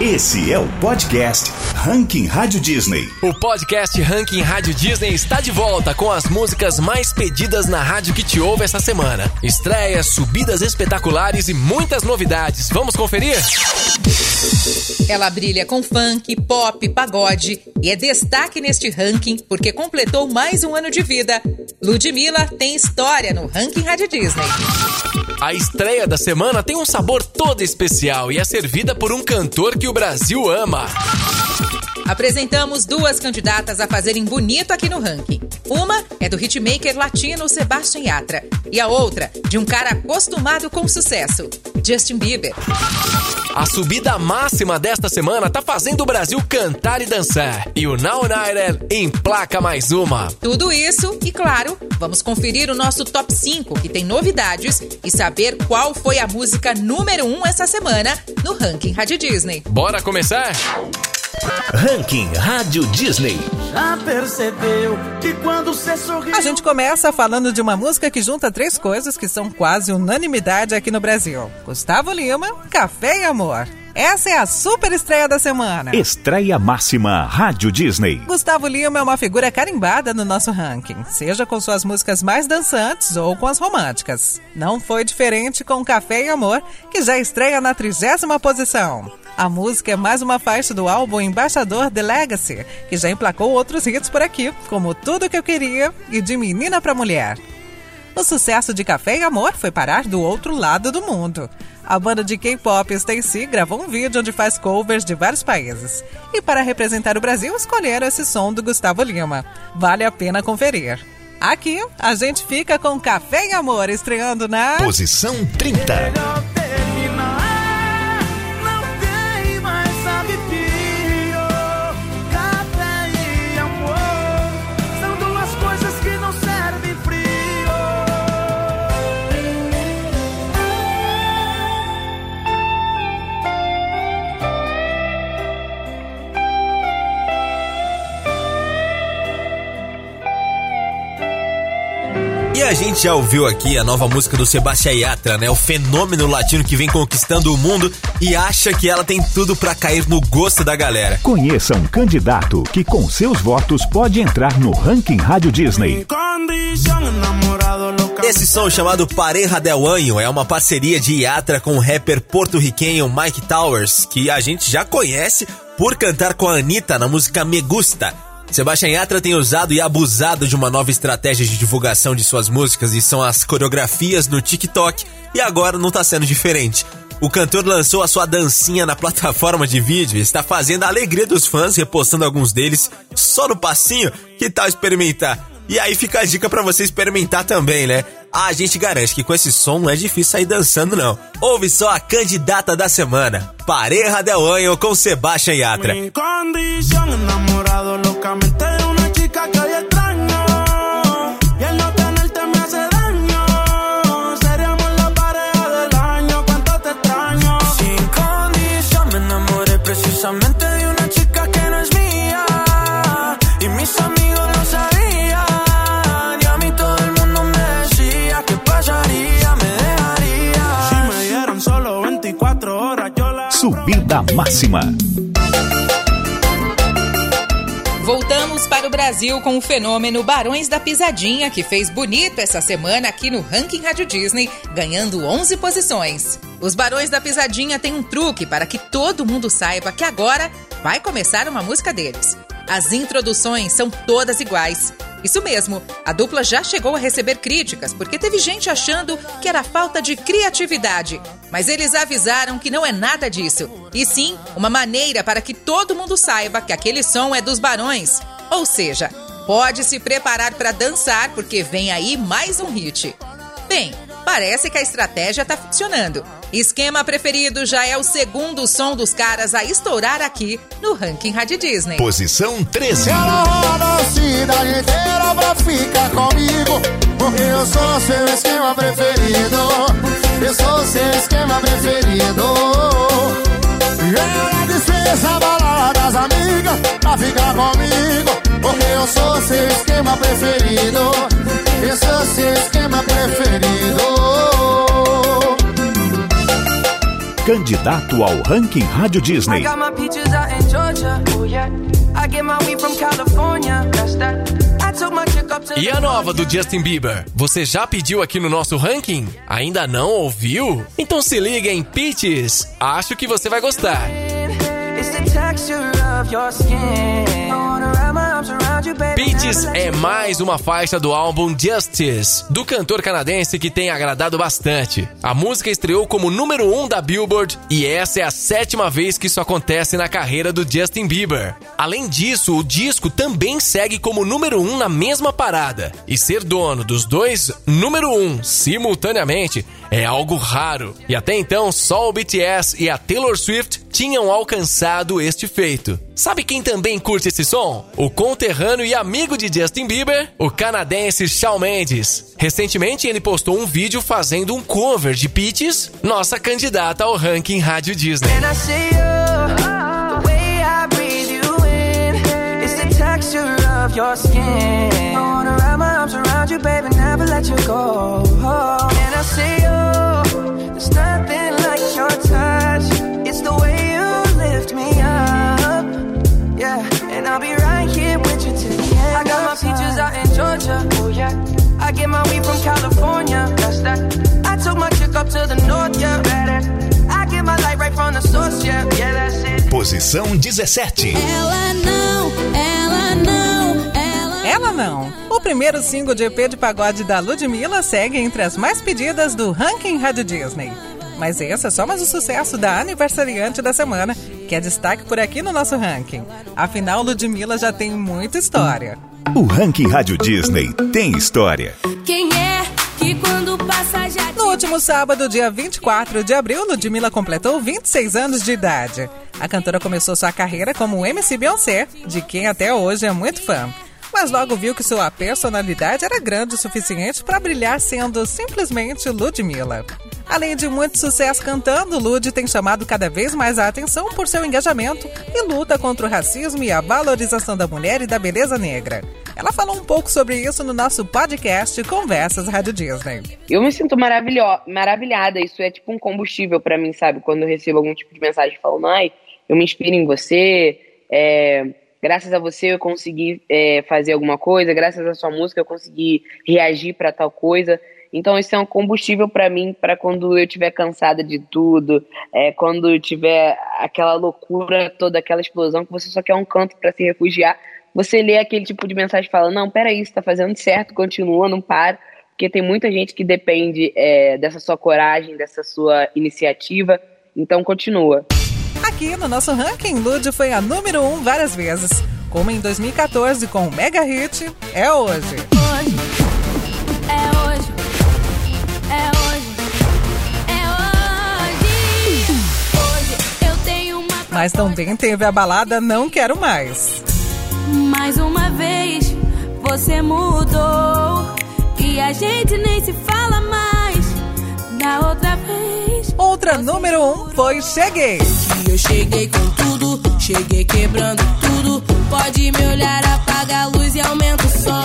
Esse é o podcast Ranking Rádio Disney. O podcast Ranking Rádio Disney está de volta com as músicas mais pedidas na rádio que te ouve essa semana. Estreias, subidas espetaculares e muitas novidades. Vamos conferir? Ela brilha com funk, pop, pagode e é destaque neste ranking porque completou mais um ano de vida. Ludmilla tem história no Ranking Rádio Disney. A estreia da semana tem um sabor todo especial e é servida por um cantor que o Brasil ama. Apresentamos duas candidatas a fazerem bonito aqui no ranking. Uma é do hitmaker latino Sebastian Yatra e a outra de um cara acostumado com sucesso, Justin Bieber. A subida máxima desta semana tá fazendo o Brasil cantar e dançar. E o Now United emplaca mais uma. Tudo isso e, claro, vamos conferir o nosso top 5, que tem novidades, e saber qual foi a música número 1 um essa semana no ranking Rádio Disney. Bora começar? Ranking Rádio Disney. Já percebeu que quando você sorriu... A gente começa falando de uma música que junta três coisas que são quase unanimidade aqui no Brasil: Gustavo Lima, Café e Amor. Essa é a super estreia da semana. Estreia máxima Rádio Disney. Gustavo Lima é uma figura carimbada no nosso ranking, seja com suas músicas mais dançantes ou com as românticas. Não foi diferente com Café e Amor, que já estreia na trigésima posição. A música é mais uma faixa do álbum Embaixador The Legacy, que já emplacou outros hits por aqui, como Tudo Que Eu Queria e De Menina Pra Mulher. O sucesso de Café e Amor foi parar do outro lado do mundo. A banda de K-pop Stacy gravou um vídeo onde faz covers de vários países. E para representar o Brasil, escolheram esse som do Gustavo Lima. Vale a pena conferir. Aqui, a gente fica com Café e Amor estreando na. Posição 30. Gente já ouviu aqui a nova música do Sebastião Yatra, né? O fenômeno latino que vem conquistando o mundo e acha que ela tem tudo para cair no gosto da galera. Conheça um candidato que com seus votos pode entrar no Ranking Rádio Disney. Esse som chamado Pareja del Año é uma parceria de Yatra com o rapper porto-riquenho Mike Towers, que a gente já conhece por cantar com a Anitta na música Me Gusta. Sebastian Yatra tem usado e abusado de uma nova estratégia de divulgação de suas músicas e são as coreografias no TikTok e agora não tá sendo diferente. O cantor lançou a sua dancinha na plataforma de vídeo e está fazendo a alegria dos fãs, repostando alguns deles só no passinho. Que tal experimentar? E aí fica a dica para você experimentar também, né? Ah, a gente garante que com esse som não é difícil sair dançando, não. Ouve só a candidata da semana, Pareja del Año com Sebastian Yatra. Subida máxima. Voltamos para o Brasil com o fenômeno Barões da Pisadinha, que fez bonito essa semana aqui no Ranking Rádio Disney, ganhando 11 posições. Os Barões da Pisadinha têm um truque para que todo mundo saiba que agora vai começar uma música deles. As introduções são todas iguais. Isso mesmo, a dupla já chegou a receber críticas porque teve gente achando que era falta de criatividade. Mas eles avisaram que não é nada disso, e sim uma maneira para que todo mundo saiba que aquele som é dos barões. Ou seja, pode se preparar para dançar porque vem aí mais um hit. Bem, parece que a estratégia está funcionando. Esquema preferido já é o segundo som dos caras a estourar aqui no Ranking Rádio Disney. Posição 13. Ela roda a cidade inteira pra ficar comigo Porque eu sou seu esquema preferido Eu sou seu esquema preferido Ela dispensa a balada das amigas Pra ficar comigo Porque eu sou seu esquema preferido Eu sou seu esquema preferido Candidato ao ranking Rádio Disney. E a nova do Justin Bieber? Você já pediu aqui no nosso ranking? Ainda não ouviu? Então se liga em Peaches. Acho que você vai gostar. Peaches é mais uma faixa do álbum Justice, do cantor canadense que tem agradado bastante. A música estreou como número 1 um da Billboard e essa é a sétima vez que isso acontece na carreira do Justin Bieber. Além disso, o disco também segue como número 1 um na mesma parada. E ser dono dos dois número 1 um, simultaneamente é algo raro. E até então, só o BTS e a Taylor Swift tinham alcançado este feito. Sabe quem também curte esse som? O conterrâneo e amigo de Justin Bieber, o canadense Shawn Mendes. Recentemente ele postou um vídeo fazendo um cover de Peaches, nossa candidata ao ranking Rádio Disney. of get my weed from California. That's that. I took my chick up to the north, yeah. Better. I get my light right from the source, yeah. Yeah, that's it. Posição 17. Ela não, ela não, ela Ela não. O primeiro single de EP de pagode da Ludmilla segue entre as mais pedidas do ranking Rádio Disney. Mas esse é só mais o sucesso da aniversariante da semana, que é destaque por aqui no nosso ranking. Afinal, Ludmilla já tem muita história. O ranking Rádio Disney tem história. Quem é que quando passa já No último sábado, dia 24 de abril, Ludmilla completou 26 anos de idade. A cantora começou sua carreira como MC Beyoncé, de quem até hoje é muito fã. Mas logo viu que sua personalidade era grande o suficiente para brilhar sendo simplesmente Ludmilla. Além de muito sucesso cantando, Lud tem chamado cada vez mais a atenção por seu engajamento e luta contra o racismo e a valorização da mulher e da beleza negra. Ela falou um pouco sobre isso no nosso podcast Conversas Rádio Disney. Eu me sinto maravilho maravilhada. Isso é tipo um combustível para mim, sabe? Quando eu recebo algum tipo de mensagem falando, ai, eu me inspiro em você, é, graças a você eu consegui é, fazer alguma coisa, graças à sua música eu consegui reagir para tal coisa. Então isso é um combustível para mim para quando eu estiver cansada de tudo, é, quando tiver aquela loucura toda, aquela explosão que você só quer um canto para se refugiar. Você lê aquele tipo de mensagem e fala: não, peraí, você está fazendo certo, continua, não para, porque tem muita gente que depende é, dessa sua coragem, dessa sua iniciativa. Então continua. Aqui no nosso ranking, Lud foi a número 1 um várias vezes, como em 2014 com o mega hit É Hoje. hoje. É hoje. É hoje. É hoje. Hoje eu tenho uma Mas também teve a balada Não Quero Mais. Mais uma vez você mudou e a gente nem se fala mais. Da outra vez. Outra número 1 um foi Cheguei. E eu cheguei com tudo, cheguei quebrando tudo. Pode me olhar, apaga a luz e aumenta o som.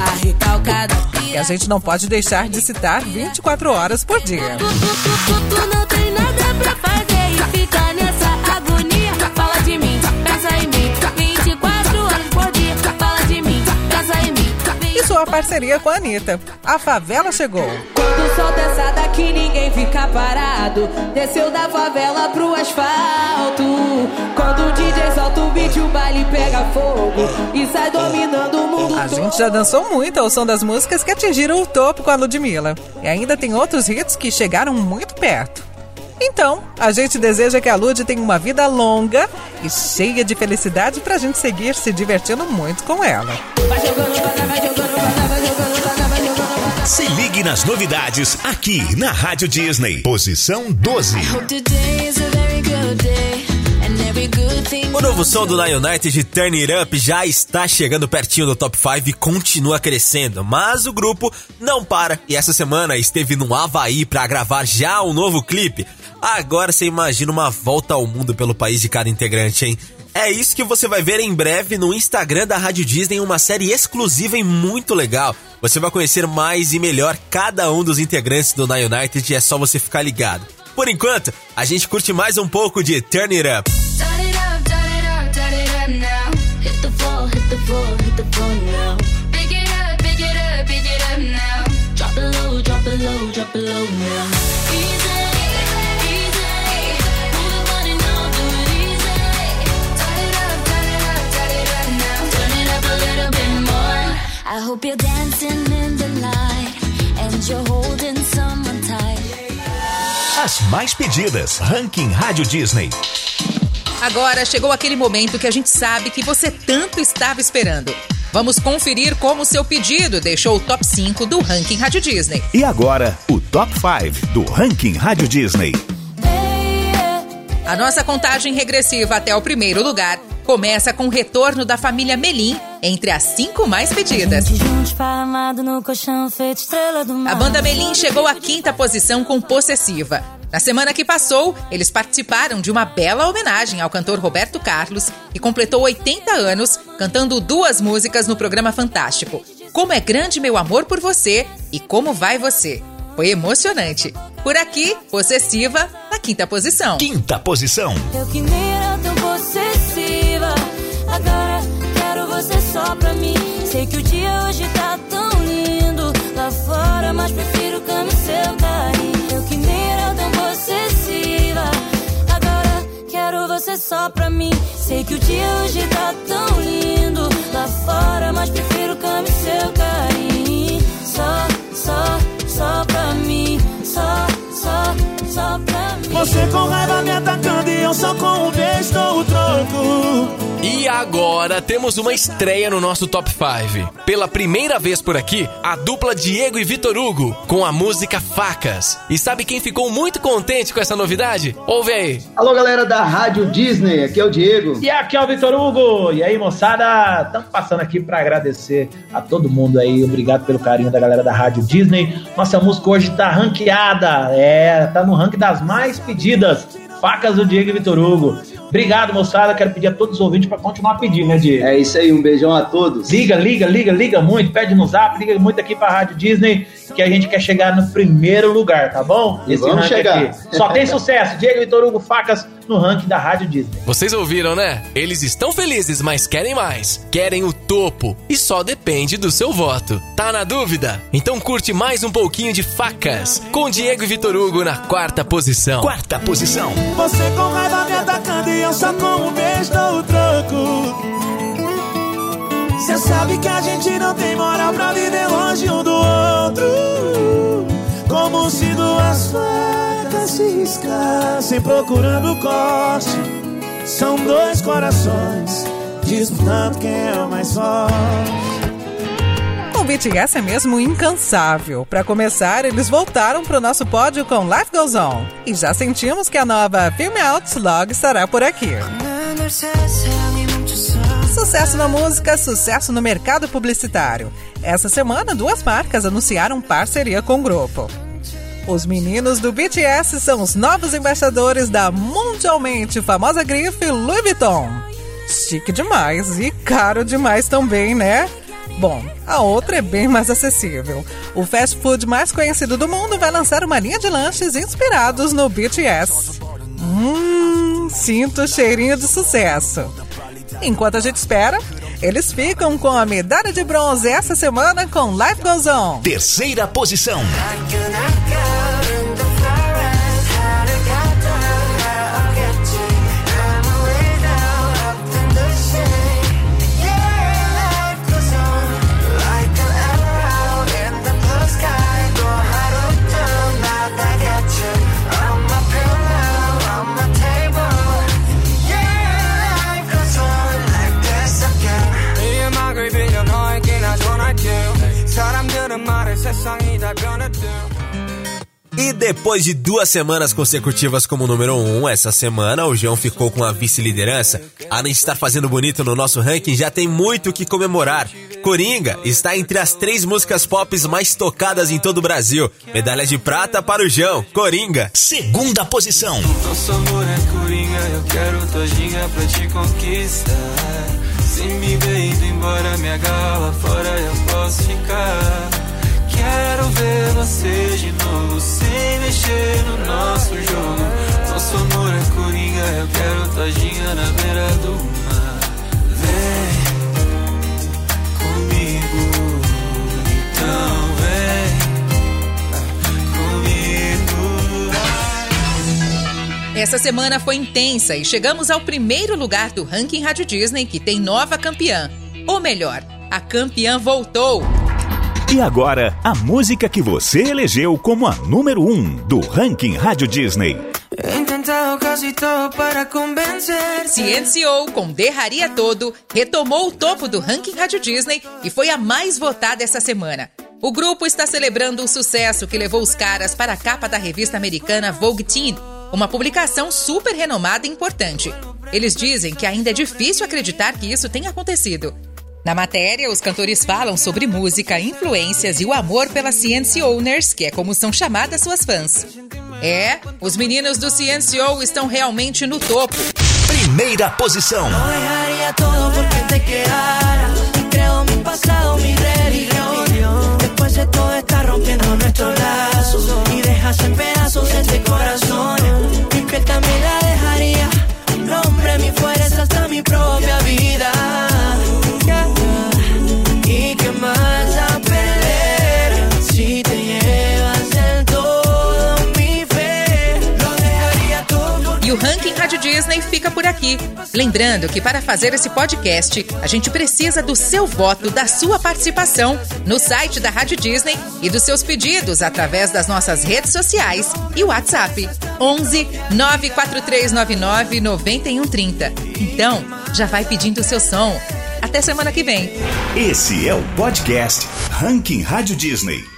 A recalcada E a gente não pode deixar de citar 24 horas por dia. Tu, tu, tu, tu, tu não tem nada pra fazer e fica sua parceria com a Anitta. A favela chegou. Quando solta essa daqui, ninguém fica parado. Desceu da favela pro asfalto. Quando o DJ solta o beat, o baile pega fogo. E sai dominando o mundo A gente já dançou muito ao som das músicas que atingiram o topo com a Ludmilla. E ainda tem outros hits que chegaram muito perto. Então, a gente deseja que a Lud tenha uma vida longa e cheia de felicidade pra gente seguir se divertindo muito com ela. Vai jogando, vai, vai jogando, vai, vai jogando, vai, vai jogando. Se ligue nas novidades aqui na Rádio Disney. Posição 12. Today is a very good day. O novo som do Lion United, Turn It Up, já está chegando pertinho do top 5 e continua crescendo, mas o grupo não para e essa semana esteve no Havaí para gravar já um novo clipe. Agora você imagina uma volta ao mundo pelo país de cada integrante, hein? É isso que você vai ver em breve no Instagram da Rádio Disney, uma série exclusiva e muito legal. Você vai conhecer mais e melhor cada um dos integrantes do Nine United e é só você ficar ligado. Por enquanto, a gente curte mais um pouco de Turn It Up. The floor, now. Pick it up, pick it up, pick it up now. Drop it low, drop it low, drop it low now. Easy, easy. Move your body now, do it easy. Turn it up, turn it up, turn it up now. Turn it up a little bit more. I hope you're dancing in the light and you're holding someone tight. As mais pedidas, Ranking Rádio Disney. Agora chegou aquele momento que a gente sabe que você tanto estava esperando. Vamos conferir como o seu pedido deixou o top 5 do Ranking Rádio Disney. E agora, o Top 5 do Ranking Rádio Disney. A nossa contagem regressiva até o primeiro lugar começa com o retorno da família Melim entre as cinco mais pedidas. A banda Melim chegou à quinta posição com Possessiva. Na semana que passou, eles participaram de uma bela homenagem ao cantor Roberto Carlos, que completou 80 anos cantando duas músicas no programa Fantástico: Como é Grande Meu Amor por Você e Como Vai Você. Foi emocionante. Por aqui, Possessiva, na quinta posição. Quinta posição. Eu que nem era tão possessiva. Agora quero você só pra mim. Sei que o dia hoje tá tão lindo lá fora, mas prefiro só pra mim. Sei que o dia hoje tá tão lindo lá fora, mas prefiro e seu carinho. Só, só, só pra mim. Só, só, só pra mim. Você com raiva me atacando e eu só com um beijo E agora temos uma estreia no nosso Top 5. Pela primeira vez por aqui, a dupla Diego e Vitor Hugo, com a música Facas. E sabe quem ficou muito contente com essa novidade? Ouve aí. Alô, galera da Rádio Disney, aqui é o Diego. E aqui é o Vitor Hugo. E aí, moçada, estamos passando aqui para agradecer a todo mundo aí. Obrigado pelo carinho da galera da Rádio Disney. Nossa música hoje tá ranqueada. É, tá no ranking das mais pedidas. Facas do Diego e Vitor Hugo. Obrigado, moçada. Quero pedir a todos os ouvintes para continuar pedindo, né, Diego? É isso aí, um beijão a todos. Liga, liga, liga, liga muito. Pede no zap, liga muito aqui pra Rádio Disney, que a gente quer chegar no primeiro lugar, tá bom? E vamos ranking chegar. aqui. Só tem sucesso. Diego Vitor Hugo Facas no ranking da Rádio Disney. Vocês ouviram, né? Eles estão felizes, mas querem mais. Querem o topo. E só depende do seu voto. Tá na dúvida? Então curte mais um pouquinho de Facas, com Diego e Vitor Hugo na quarta posição. Quarta posição. Você com raiva me atacando e eu só com um beijo dou o troco. Cê sabe que a gente não tem moral pra viver longe um do outro. Como se duas facas se riscassem procurando o corte. São dois corações disputando quem é o mais forte. O BTS é mesmo incansável. Para começar, eles voltaram para o nosso pódio com Life Goes On. E já sentimos que a nova Film Out logo estará por aqui. Sucesso na música, sucesso no mercado publicitário. Essa semana, duas marcas anunciaram parceria com o grupo. Os meninos do BTS são os novos embaixadores da mundialmente famosa grife Louis Vuitton. Chique demais e caro demais também, né? Bom, a outra é bem mais acessível. O fast food mais conhecido do mundo vai lançar uma linha de lanches inspirados no BTS. Hum, sinto cheirinho de sucesso. Enquanto a gente espera, eles ficam com a medalha de bronze essa semana com Life Goes On. Terceira posição. E depois de duas semanas consecutivas como número 1, um, essa semana o João ficou com a vice-liderança. Além de estar fazendo bonito no nosso ranking, já tem muito o que comemorar. Coringa está entre as três músicas pop mais tocadas em todo o Brasil. Medalha de prata para o João. Coringa. Segunda posição. Nosso amor é coringa, eu quero todinha pra te conquistar. Se me ver indo embora, me agarra fora, eu posso ficar. Quero ver você de novo, sem mexer no nosso jogo. Nosso amor é coringa, eu quero todinha na beira do mar. Vem comigo, então vem comigo. Essa semana foi intensa e chegamos ao primeiro lugar do ranking Rádio Disney, que tem nova campeã. Ou melhor, a campeã voltou. E agora, a música que você elegeu como a número 1 um do ranking Rádio Disney. He intentado casi todo para convencer. Ciencio, com Derraria Todo, retomou o topo do ranking Rádio Disney e foi a mais votada essa semana. O grupo está celebrando o sucesso que levou os caras para a capa da revista americana Vogue Teen, uma publicação super renomada e importante. Eles dizem que ainda é difícil acreditar que isso tenha acontecido. Na matéria, os cantores falam sobre música, influências e o amor pelas Cience Owners, que é como são chamadas suas fãs. É, os meninos do CNCO estão realmente no topo. Primeira posição. Mi pasado, mi religión. Después de Disney fica por aqui. Lembrando que para fazer esse podcast, a gente precisa do seu voto, da sua participação no site da Rádio Disney e dos seus pedidos através das nossas redes sociais e WhatsApp 11 94399 9130. Então, já vai pedindo o seu som. Até semana que vem. Esse é o podcast Ranking Rádio Disney.